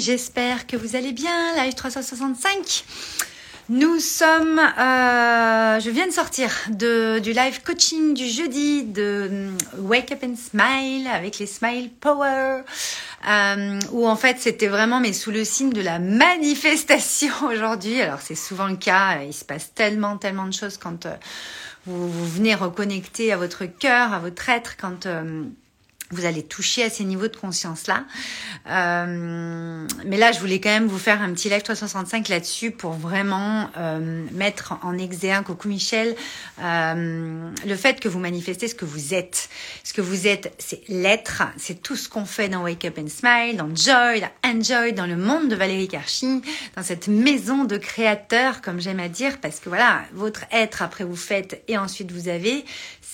j'espère que vous allez bien. Live 365. Nous sommes, euh, je viens de sortir de, du live coaching du jeudi de euh, Wake Up and Smile avec les Smile Power, euh, où en fait c'était vraiment mais sous le signe de la manifestation aujourd'hui. Alors c'est souvent le cas, il se passe tellement tellement de choses quand vous, vous, venez reconnecter à votre cœur, à votre être, quand vous allez toucher à ces niveaux de conscience-là. Euh, mais là, je voulais quand même vous faire un petit live 365 là-dessus pour vraiment euh, mettre en exergue, coucou Michel, euh, le fait que vous manifestez ce que vous êtes. Ce que vous êtes, c'est l'être, c'est tout ce qu'on fait dans Wake Up and Smile, dans Joy, dans Enjoy, dans le monde de Valérie Karchi, dans cette maison de créateurs, comme j'aime à dire, parce que voilà, votre être, après vous faites et ensuite vous avez,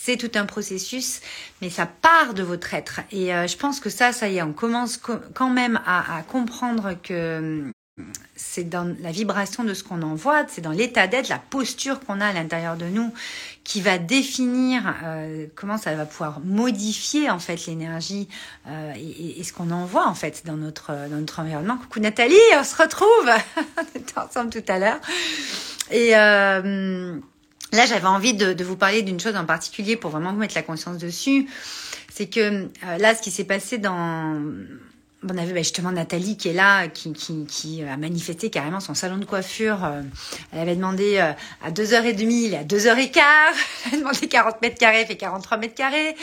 c'est tout un processus, mais ça part de votre être. Et euh, je pense que ça, ça y est, on commence quand même à, comprendre que hum, c'est dans la vibration de ce qu'on envoie, c'est dans l'état d'être, la posture qu'on a à l'intérieur de nous qui va définir euh, comment ça va pouvoir modifier en fait l'énergie euh, et, ce qu'on envoie en fait dans notre dans notre environnement. Coucou Nathalie, on se retrouve, on était ensemble tout à l'heure et euh, Là, j'avais envie de, vous parler d'une chose en particulier pour vraiment vous mettre la conscience dessus. C'est que euh, là, ce qui s'est passé dans on avait bah, justement Nathalie qui est là, qui, qui, qui, a manifesté carrément son salon de coiffure. Euh, elle avait demandé euh, à 2h30, il est à 2h15. Elle a demandé 40 mètres carrés, fait 43 mètres carrés.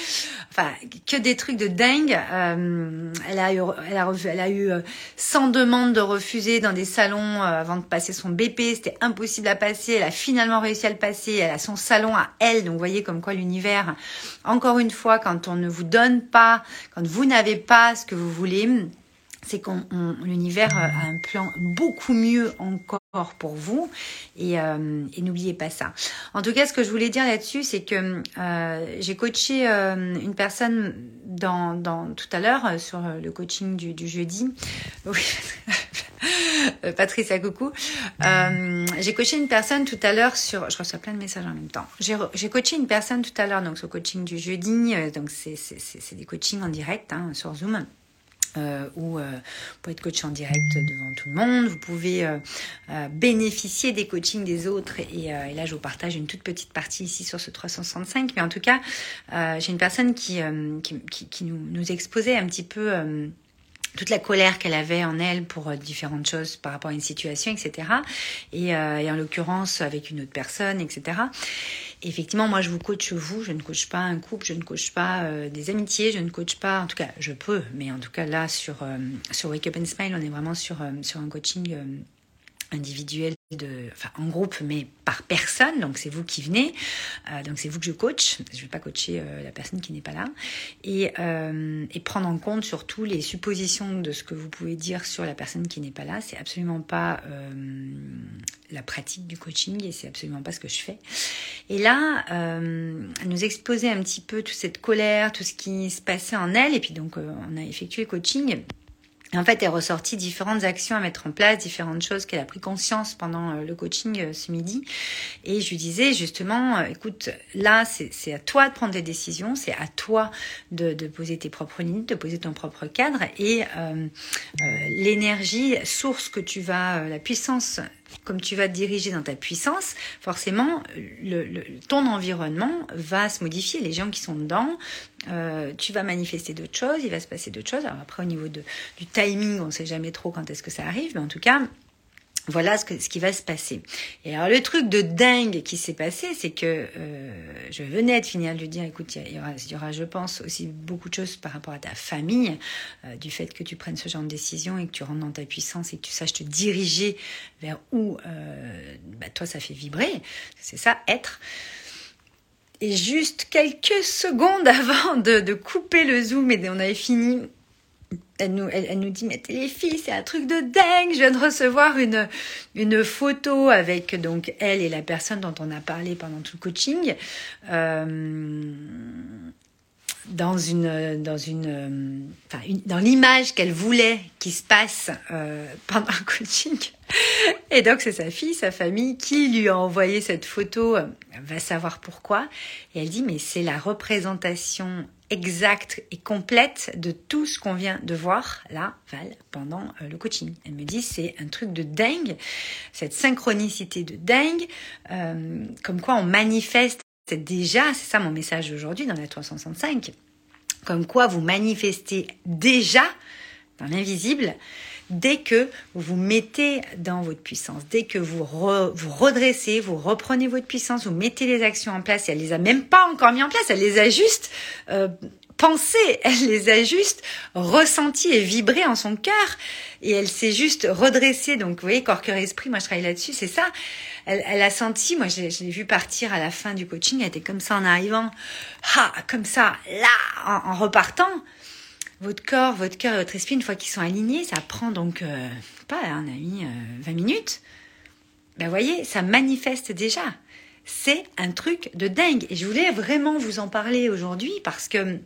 Enfin, que des trucs de dingue. Euh, elle a eu, elle a, elle a eu 100 demandes de refuser dans des salons avant de passer son BP. C'était impossible à passer. Elle a finalement réussi à le passer. Elle a son salon à elle. Donc, vous voyez comme quoi l'univers, encore une fois, quand on ne vous donne pas, quand vous n'avez pas ce que vous voulez, c'est qu'on l'univers a un plan beaucoup mieux encore pour vous et, euh, et n'oubliez pas ça. En tout cas, ce que je voulais dire là-dessus, c'est que euh, j'ai coaché euh, une personne dans, dans tout à l'heure euh, sur le coaching du, du jeudi. Oui. Patricia, coucou. Euh, j'ai coaché une personne tout à l'heure sur. Je reçois plein de messages en même temps. J'ai coaché une personne tout à l'heure donc sur le coaching du jeudi. Donc c'est des coachings en direct hein, sur Zoom euh, où euh, vous pouvez être coach en direct devant tout le monde, vous pouvez euh, euh bénéficier des coachings des autres. Et, et, là je vous partage une toute petite partie ici sur ce 365 mais en tout cas j'ai une personne qui, qui, qui, qui, nous, nous exposait un petit peu toute la colère qu'elle avait en elle pour différentes choses par rapport à une situation, etc. Et, et en l'occurrence avec une autre personne, etc effectivement, moi, je vous coach vous. Je ne coach pas un couple, je ne coach pas euh, des amitiés, je ne coach pas. En tout cas, je peux, mais en tout cas là, sur euh, sur Wake Up and Smile, on est vraiment sur euh, sur un coaching individuel enfin en groupe, mais par personne. Donc c'est vous qui venez. Euh, donc c'est vous que je coach. Je ne vais pas coacher euh, la personne qui n'est pas là. Et, euh, et prendre en compte surtout les suppositions de ce que vous pouvez dire sur la personne qui n'est pas là. C'est absolument pas la pratique du coaching et c'est absolument pas ce que je fais. Et là, nous exposait un petit peu toute cette colère, tout ce qui se passait en elle. Et puis donc on a effectué le coaching en fait, est ressorti différentes actions à mettre en place, différentes choses qu'elle a pris conscience pendant euh, le coaching euh, ce midi. Et je lui disais justement, euh, écoute, là, c'est à toi de prendre des décisions, c'est à toi de, poser tes propres limites, de poser ton propre cadre. Et l'énergie, source que tu vas, la puissance comme tu vas te diriger dans ta puissance, forcément, ton environnement va se modifier. Les gens qui sont dedans, euh, tu vas manifester d'autres choses, il va se passer d'autres choses. Alors après, au niveau du timing, on ne sait jamais trop quand est-ce que ça arrive, mais en tout cas, voilà ce, que, ce qui va se passer. Et alors le truc de dingue qui s'est passé, c'est que euh, je venais de finir de lui dire, écoute, il y, aura, il y aura, je pense, aussi beaucoup de choses par rapport à ta famille, euh, du fait que tu prennes ce genre de décision et que tu rentres dans ta puissance et que tu saches te diriger vers où euh, bah, toi ça fait vibrer. C'est ça, être. Et juste quelques secondes avant de, de couper le zoom et on avait fini, elle nous, elle, elle, nous dit mais les filles c'est un truc de dingue. Je viens de recevoir une une photo avec donc elle et la personne dont on a parlé pendant tout le coaching euh, dans une dans une, enfin dans l'image qu'elle voulait qui se passe euh, pendant un coaching. Et donc c'est sa fille sa famille qui lui a envoyé cette photo va savoir pourquoi. Et elle dit mais c'est la représentation exacte et complète de tout ce qu'on vient de voir là, Val, pendant euh, le coaching. Elle me dit c'est un truc de dingue, cette synchronicité de dingue, euh, comme quoi on manifeste déjà, c'est ça mon message aujourd'hui dans la 365, comme quoi vous manifestez déjà dans l'invisible dès que vous mettez dans votre puissance, dès que vous vous redressez, vous reprenez votre puissance, vous mettez les actions en place, et elle les a même pas encore mis en place, elle les a juste euh, pensées, elle les a juste ressenties et vibrées en son cœur, et elle s'est juste redressée. Donc vous voyez, corps, cœur, esprit, moi je travaille là-dessus, c'est ça. Elle, a senti, moi je l'ai vu partir à la fin du coaching, elle était comme ça en arrivant, ah, comme ça, là, en repartant votre corps, votre cœur et votre esprit, une fois qu'ils sont alignés, ça prend donc, euh, pas, un ami, 20 minutes. Ben voyez, ça manifeste déjà. C'est un truc de dingue. Et je voulais vraiment vous en parler aujourd'hui parce que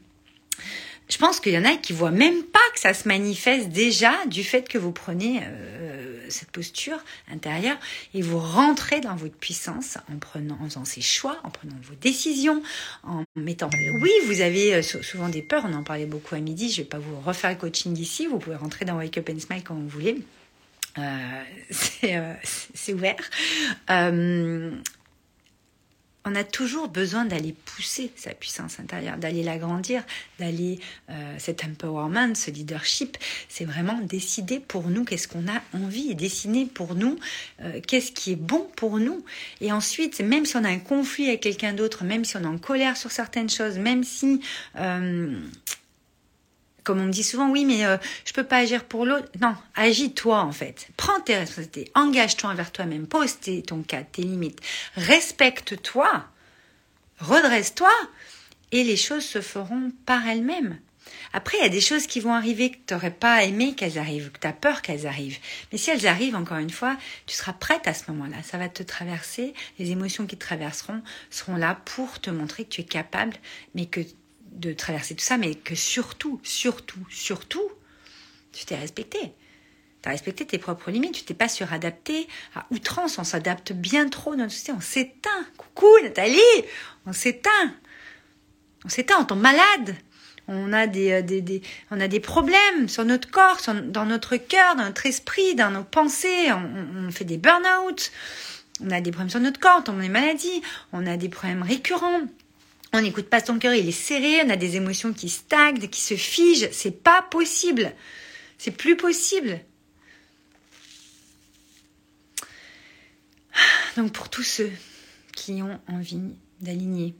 je pense qu'il y en a qui voient même pas que ça se manifeste déjà du fait que vous prenez euh, cette posture intérieure et vous rentrez dans votre puissance en prenant, en faisant ces choix, en prenant vos décisions, en mettant. Oui, vous avez euh, souvent des peurs. On en parlait beaucoup à midi. Je vais pas vous refaire le coaching ici. Vous pouvez rentrer dans Wake Up and Smile quand vous voulez. Euh, c'est ouvert on a toujours besoin d'aller pousser sa puissance intérieure, d'aller l'agrandir, d'aller euh, cet empowerment, ce leadership. C'est vraiment décider pour nous qu'est-ce qu'on a envie et dessiner pour nous euh, qu'est-ce qui est bon pour nous. Et ensuite, même si on a un conflit avec quelqu'un d'autre, même si on est en colère sur certaines choses, même si euh, comme on me dit souvent, oui, mais euh, je peux pas agir pour l'autre. Non, agis-toi en fait. Prends tes responsabilités, engage-toi envers toi-même, pose ton cas, tes limites, respecte-toi, redresse-toi, et les choses se feront par elles-mêmes. Après, il y a des choses qui vont arriver que tu n'aurais pas aimé qu'elles arrivent, que tu as peur qu'elles arrivent. Mais si elles arrivent, encore une fois, tu seras prête à ce moment-là. Ça va te traverser. Les émotions qui te traverseront seront là pour te montrer que tu es capable, mais que de traverser tout ça, mais que surtout, surtout, surtout, tu t'es respecté. Tu as respecté tes propres limites, tu t'es pas suradapté à outrance, on s'adapte bien trop dans notre société, on s'éteint. Coucou Nathalie, on s'éteint. On s'éteint, on tombe malade. On a des, euh, des, des, on a des problèmes sur notre corps, dans notre cœur, dans notre esprit, dans nos pensées. On, on fait des burn-out. On a des problèmes sur notre corps, on tombe des maladies. On a des problèmes récurrents on n'écoute pas son cœur, il est serré, on a des émotions qui stagnent, qui se figent. C'est pas possible. C'est plus possible. Donc pour tous ceux qui ont envie d'aligner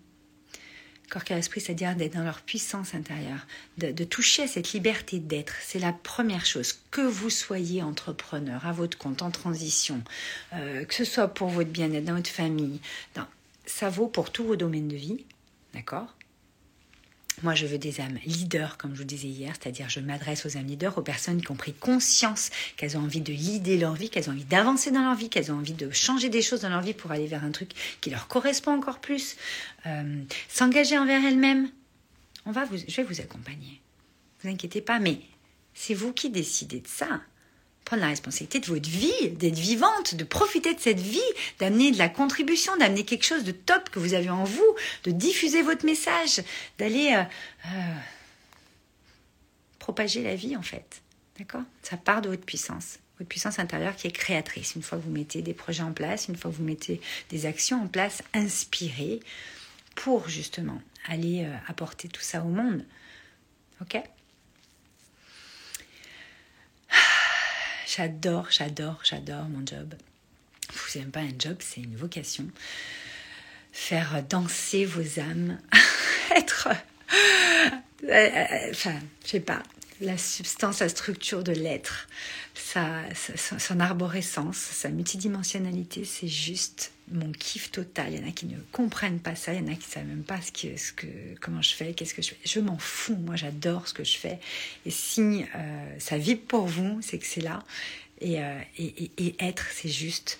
corps, cœur, esprit, c'est-à-dire d'être dans leur puissance intérieure, de, toucher à cette liberté d'être, c'est la première chose. Que vous soyez entrepreneur, à votre compte, en transition, euh, que ce soit pour votre bien-être, dans votre famille, ça vaut pour tous vos domaines de vie. D'accord? Moi, je veux des âmes leaders, comme je vous disais hier, c'est-à-dire je m'adresse aux âmes leaders, aux personnes qui ont pris conscience qu'elles ont envie de leader leur vie, qu'elles ont envie d'avancer dans leur vie, qu'elles ont envie de changer des choses dans leur vie pour aller vers un truc qui leur correspond encore plus, euh, s'engager envers elles-mêmes. On va je vais vous accompagner. Ne vous inquiétez pas, mais c'est vous qui décidez de ça prendre la responsabilité de votre vie, d'être vivante, de profiter de cette vie, d'amener de la contribution, d'amener quelque chose de top que vous avez en vous, de diffuser votre message, d'aller euh, euh, propager la vie en fait. D'accord? Ça part de votre puissance, votre puissance intérieure qui est créatrice. Une fois que vous mettez des projets en place, une fois que vous mettez des actions en place, inspirées pour justement aller euh, apporter tout ça au monde. Ok? J'adore, j'adore, j'adore mon job. Vous n'aimez pas un job, c'est une vocation. Faire danser vos âmes, être, euh, euh, enfin, je sais pas, la substance, la structure de l'être, sa, son arborescence, sa multidimensionnalité, c'est juste mon kiff total. Il y en a qui ne comprennent pas ça, il y en a qui ne savent même pas ce que, ce que, comment je fais, qu'est-ce que je fais. Je m'en fous, moi j'adore ce que je fais. Et si euh, ça vibre pour vous, c'est que c'est là. Et, euh, et, et, être, c'est juste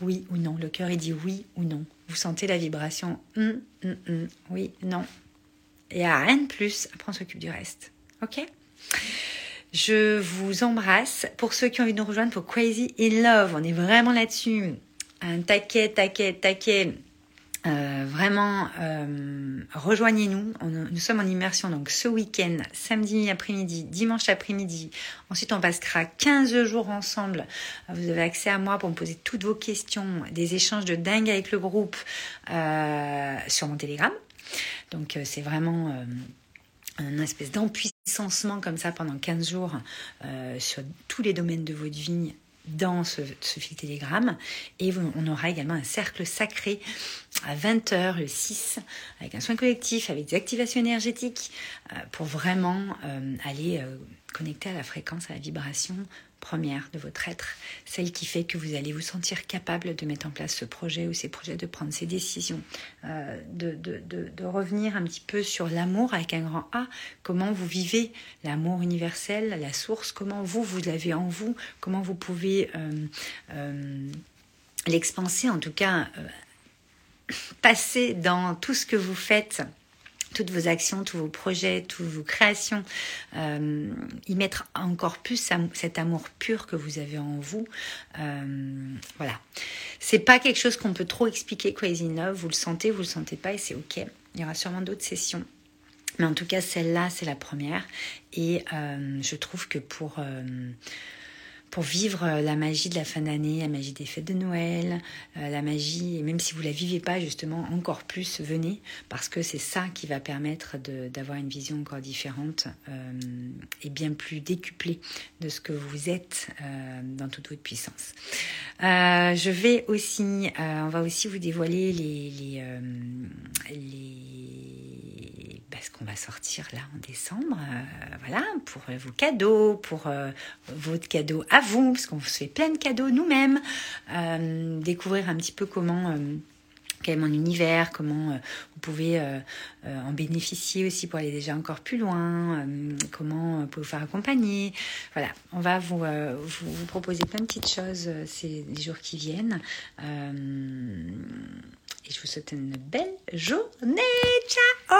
oui ou non. Le cœur, il dit oui ou non. Vous sentez la vibration hum, hum, hum. oui, non. Et à rien de plus, après on s'occupe du reste. Ok? Je vous embrasse. Pour ceux qui ont envie de nous rejoindre pour Crazy in Love, on est vraiment là-dessus. Un taquet, taquet, taquet Euh, vraiment, euh, rejoignez-nous. Nous sommes en immersion donc ce week-end, samedi après-midi, dimanche après-midi. Ensuite, on passera 15 jours ensemble. Vous avez accès à moi pour me poser toutes vos questions, des échanges de dingue avec le groupe euh, sur mon Telegram. Donc, c'est vraiment un espèce d'empuissancement comme ça pendant 15 jours sur tous les domaines de votre vie dans ce, fil Telegram. Et on aura également un cercle sacré à 20h le 6 avec un soin collectif, avec des activations énergétiques euh, pour vraiment euh, aller euh, connecter à la fréquence, à la vibration première de votre être, celle qui fait que vous allez vous sentir capable de mettre en place ce projet ou ces projets, de prendre ces décisions, euh, de, revenir un petit peu sur l'amour avec un grand A, comment vous vivez l'amour universel, la source, comment vous, vous l'avez en vous, comment vous pouvez euh, euh, l'expanser, en tout cas passer dans tout ce que vous faites? Toutes vos actions, tous vos projets, toutes vos créations, euh, y mettre encore plus cet amour pur que vous avez en vous. Euh, voilà. C'est pas quelque chose qu'on peut trop expliquer Crazy Love. Vous le sentez, vous le sentez pas et c'est ok. Il y aura sûrement d'autres sessions. Mais en tout cas, celle-là, c'est la première. Et euh, je trouve que pour pour vivre euh, la magie de la fin d'année, la magie des fêtes de Noël, euh, la magie, et même si vous la vivez pas justement, encore plus, venez, parce que c'est ça qui va permettre d'avoir une vision encore différente euh, et bien plus décuplée de ce que vous êtes dans toute votre puissance. je vais aussi, on va aussi vous dévoiler les, les parce qu'on va sortir là en décembre, euh, voilà, pour vos cadeaux, pour euh, votre cadeau à vous, parce qu'on se fait plein de cadeaux nous-mêmes, euh, découvrir un petit peu comment quel est mon univers, comment vous pouvez en bénéficier aussi pour aller déjà encore plus loin, comment vous vous faire accompagner. Voilà, on va vous, vous, vous, proposer plein de petites choses ces jours qui viennent. et je vous souhaite une belle journée. Ciao